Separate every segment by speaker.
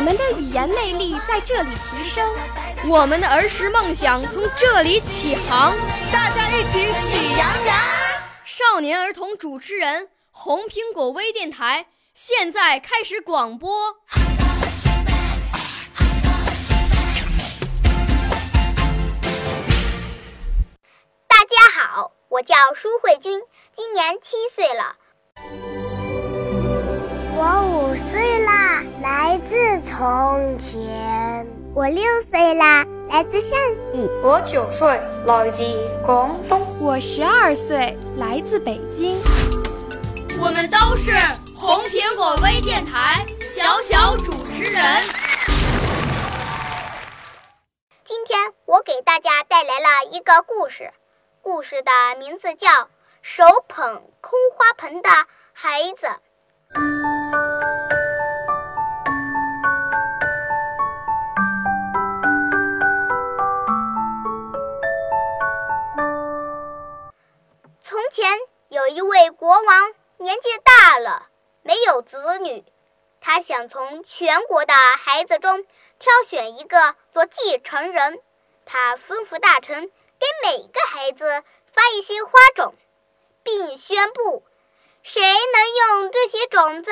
Speaker 1: 我们的语言魅力在这里提升，
Speaker 2: 我们的儿时梦想从这里起航。
Speaker 3: 大家一起喜羊羊。
Speaker 2: 少年儿童主持人，红苹果微电台现在开始广播。
Speaker 4: 大家好，我叫舒慧君，今年七岁了。
Speaker 5: 我五岁啦，从前。我六岁啦，来自陕西。
Speaker 6: 我九岁，来自广东。
Speaker 1: 我十二岁，来自北京。
Speaker 2: 我们都是红苹果微电台小小主持人。
Speaker 4: 今天我给大家带来了一个故事，故事的名字叫《手捧空花盆的孩子》。一位国王，年纪大了，没有子女，他想从全国的孩子中挑选一个做继承人。他吩咐大臣给每个孩子发一些花种，并宣布。谁能用这些种子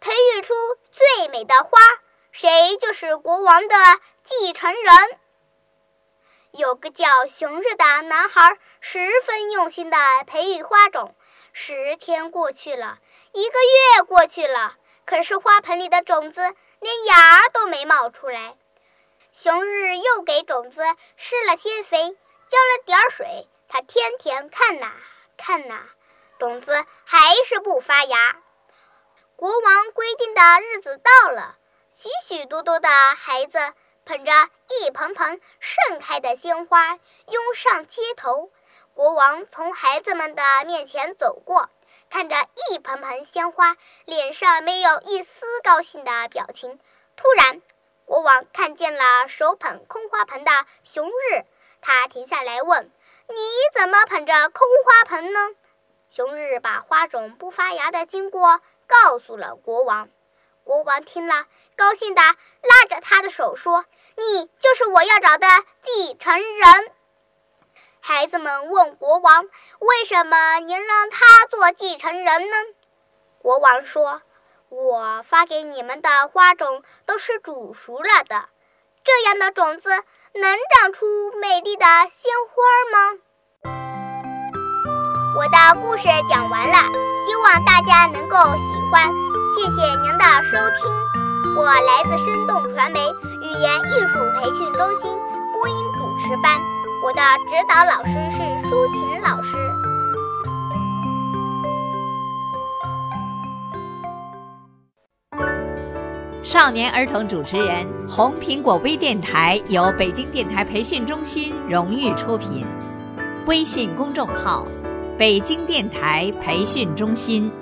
Speaker 4: 培育出最美的花，谁就是国王的继承人。有个叫熊日的男孩，十分用心地培育花种。十天过去了，一个月过去了，可是花盆里的种子连芽都没冒出来。熊日又给种子施了些肥，浇了点水，他天天看呐看呐。种子还是不发芽。国王规定的日子到了，许许多多的孩子捧着一盆盆盛开的鲜花拥上街头。国王从孩子们的面前走过，看着一盆盆鲜花，脸上没有一丝高兴的表情。突然，国王看见了手捧空花盆的熊日，他停下来问：“你怎么捧着空花盆呢？”熊日把花种不发芽的经过告诉了国王。国王听了，高兴地拉着他的手说：“你就是我要找的继承人。”孩子们问国王：“为什么您让他做继承人呢？”国王说：“我发给你们的花种都是煮熟了的，这样的种子能长出美丽的鲜花吗？”我的故事讲完了，希望大家能够喜欢。谢谢您的收听，我来自生动传媒语言艺术培训中心播音主持班，我的指导老师是舒琴老师。
Speaker 7: 少年儿童主持人，红苹果微电台由北京电台培训中心荣誉出品，微信公众号。北京电台培训中心。